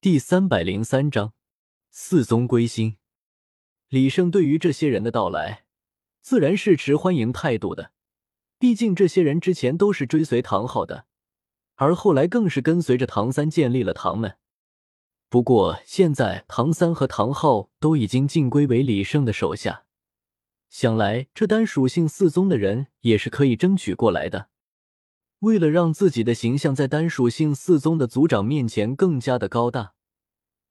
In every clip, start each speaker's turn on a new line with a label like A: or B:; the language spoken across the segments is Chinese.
A: 第三百零三章四宗归心。李胜对于这些人的到来，自然是持欢迎态度的。毕竟这些人之前都是追随唐昊的，而后来更是跟随着唐三建立了唐门。不过现在唐三和唐昊都已经尽归为李胜的手下，想来这单属性四宗的人也是可以争取过来的。为了让自己的形象在单属性四宗的族长面前更加的高大，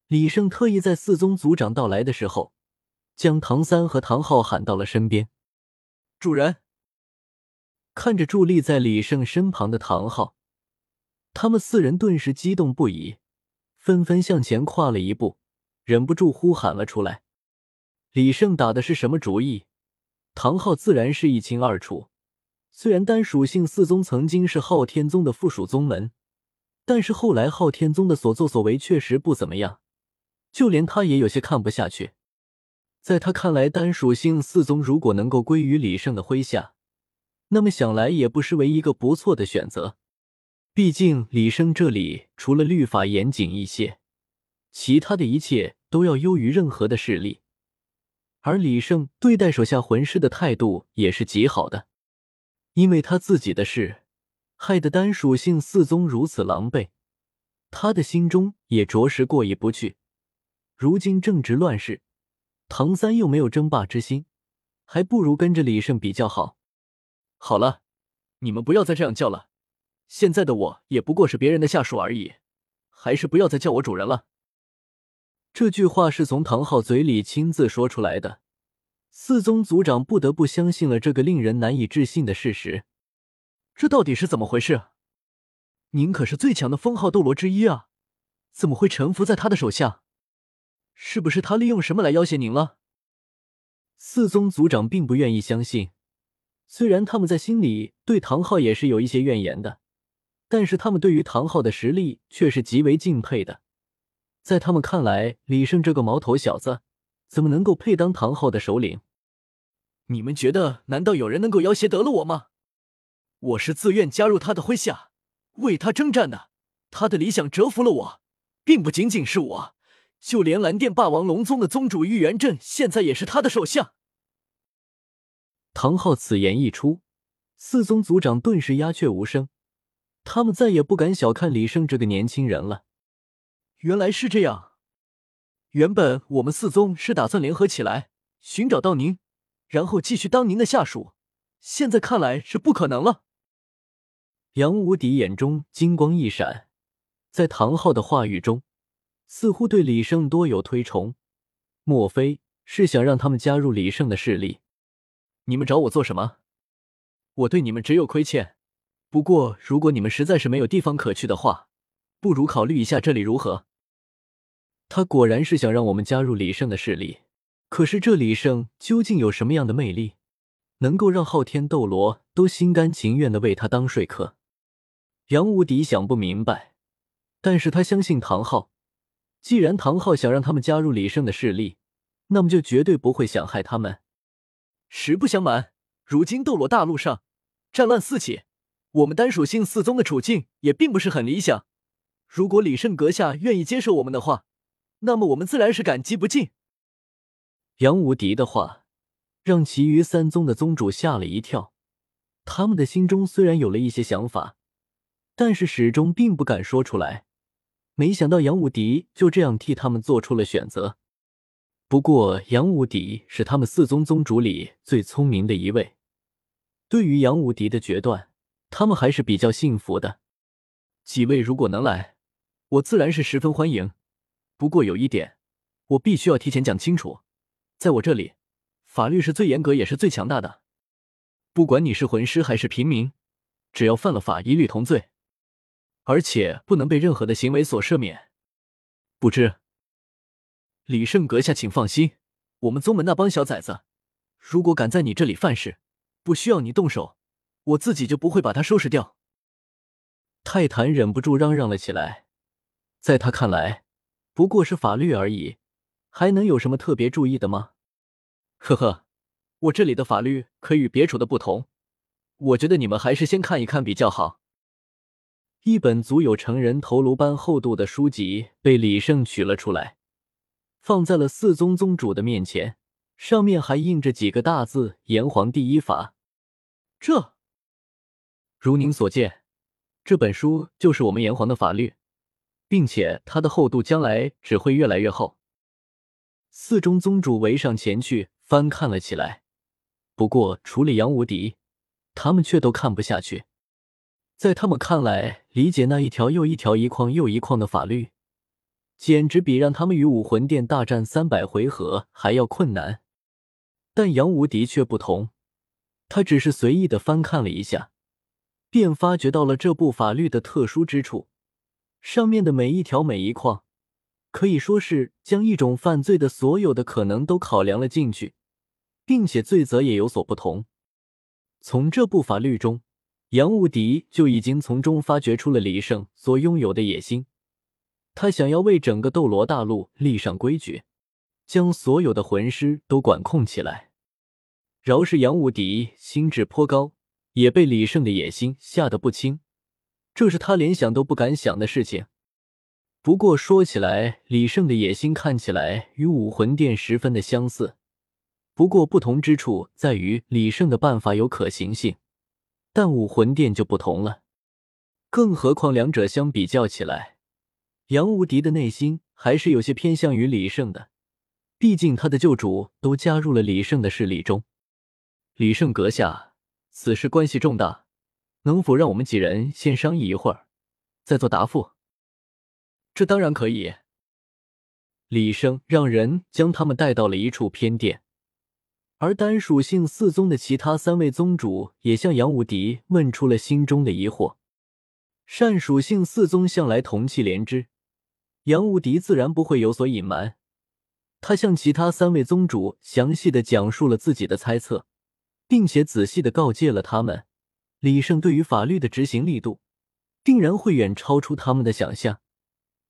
A: 李胜特意在四宗族长到来的时候，将唐三和唐昊喊到了身边。主人看着伫立在李胜身旁的唐昊，他们四人顿时激动不已，纷纷向前跨了一步，忍不住呼喊了出来。李胜打的是什么主意，唐昊自然是一清二楚。虽然单属性四宗曾经是昊天宗的附属宗门，但是后来昊天宗的所作所为确实不怎么样，就连他也有些看不下去。在他看来，单属性四宗如果能够归于李胜的麾下，那么想来也不失为一个不错的选择。毕竟李胜这里除了律法严谨一些，其他的一切都要优于任何的势力，而李胜对待手下魂师的态度也是极好的。因为他自己的事，害得单属性四宗如此狼狈，他的心中也着实过意不去。如今正值乱世，唐三又没有争霸之心，还不如跟着李胜比较好。好了，你们不要再这样叫了。现在的我也不过是别人的下属而已，还是不要再叫我主人了。这句话是从唐昊嘴里亲自说出来的。四宗族长不得不相信了这个令人难以置信的事实，这到底是怎么回事？您可是最强的封号斗罗之一啊，怎么会臣服在他的手下？是不是他利用什么来要挟您了？四宗族长并不愿意相信，虽然他们在心里对唐昊也是有一些怨言的，但是他们对于唐昊的实力却是极为敬佩的。在他们看来，李胜这个毛头小子怎么能够配当唐昊的首领？你们觉得，难道有人能够要挟得了我吗？我是自愿加入他的麾下，为他征战的。他的理想折服了我，并不仅仅是我，就连蓝电霸王龙宗的宗主玉元镇，现在也是他的手下。唐昊此言一出，四宗族长顿时鸦雀无声，他们再也不敢小看李胜这个年轻人了。原来是这样，原本我们四宗是打算联合起来寻找到您。然后继续当您的下属，现在看来是不可能了。杨无敌眼中金光一闪，在唐昊的话语中，似乎对李胜多有推崇。莫非是想让他们加入李胜的势力？你们找我做什么？我对你们只有亏欠。不过，如果你们实在是没有地方可去的话，不如考虑一下这里如何？他果然是想让我们加入李胜的势力。可是这李胜究竟有什么样的魅力，能够让昊天斗罗都心甘情愿的为他当说客？杨无敌想不明白，但是他相信唐昊。既然唐昊想让他们加入李胜的势力，那么就绝对不会想害他们。实不相瞒，如今斗罗大陆上战乱四起，我们单属性四宗的处境也并不是很理想。如果李胜阁下愿意接受我们的话，那么我们自然是感激不尽。杨无敌的话让其余三宗的宗主吓了一跳，他们的心中虽然有了一些想法，但是始终并不敢说出来。没想到杨无敌就这样替他们做出了选择。不过，杨无敌是他们四宗宗主里最聪明的一位，对于杨无敌的决断，他们还是比较信服的。几位如果能来，我自然是十分欢迎。不过有一点，我必须要提前讲清楚。在我这里，法律是最严格也是最强大的。不管你是魂师还是平民，只要犯了法，一律同罪，而且不能被任何的行为所赦免。不知李胜阁下，请放心，我们宗门那帮小崽子，如果敢在你这里犯事，不需要你动手，我自己就不会把他收拾掉。泰坦忍不住嚷嚷了起来，在他看来，不过是法律而已。还能有什么特别注意的吗？呵呵，我这里的法律可与别处的不同，我觉得你们还是先看一看比较好。一本足有成人头颅般厚度的书籍被李胜取了出来，放在了四宗宗主的面前，上面还印着几个大字：“炎黄第一法。”这，如您所见，这本书就是我们炎黄的法律，并且它的厚度将来只会越来越厚。四中宗主围上前去翻看了起来，不过除了杨无敌，他们却都看不下去。在他们看来，理解那一条又一条、一框又一框的法律，简直比让他们与武魂殿大战三百回合还要困难。但杨无敌却不同，他只是随意的翻看了一下，便发觉到了这部法律的特殊之处。上面的每一条、每一框，可以说是将一种犯罪的所有的可能都考量了进去，并且罪责也有所不同。从这部法律中。杨无敌就已经从中发掘出了李胜所拥有的野心，他想要为整个斗罗大陆立上规矩，将所有的魂师都管控起来。饶是杨无敌心智颇高，也被李胜的野心吓得不轻，这是他连想都不敢想的事情。不过说起来，李胜的野心看起来与武魂殿十分的相似，不过不同之处在于李胜的办法有可行性。但武魂殿就不同了，更何况两者相比较起来，杨无敌的内心还是有些偏向于李胜的。毕竟他的旧主都加入了李胜的势力中。李胜阁下，此事关系重大，能否让我们几人先商议一会儿，再做答复？这当然可以。李胜让人将他们带到了一处偏殿。而单属性四宗的其他三位宗主也向杨无敌问出了心中的疑惑。善属性四宗向来同气连枝，杨无敌自然不会有所隐瞒。他向其他三位宗主详细的讲述了自己的猜测，并且仔细的告诫了他们：李胜对于法律的执行力度，定然会远超出他们的想象。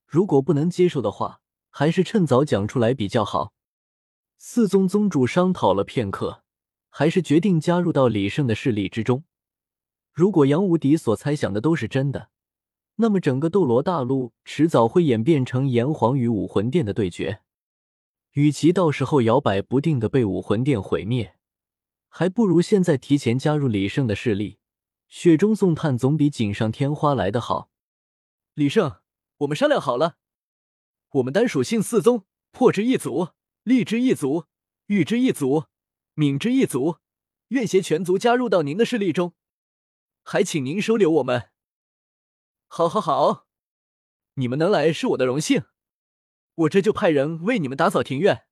A: 如果不能接受的话，还是趁早讲出来比较好。四宗宗主商讨了片刻，还是决定加入到李胜的势力之中。如果杨无敌所猜想的都是真的，那么整个斗罗大陆迟早会演变成炎黄与武魂殿的对决。与其到时候摇摆不定的被武魂殿毁灭，还不如现在提前加入李胜的势力，雪中送炭总比锦上添花来得好。李胜，我们商量好了，我们单属性四宗破之一族。力之一族，玉之一族，敏之一族，愿携全族加入到您的势力中，还请您收留我们。好，好，好，你们能来是我的荣幸，我这就派人为你们打扫庭院。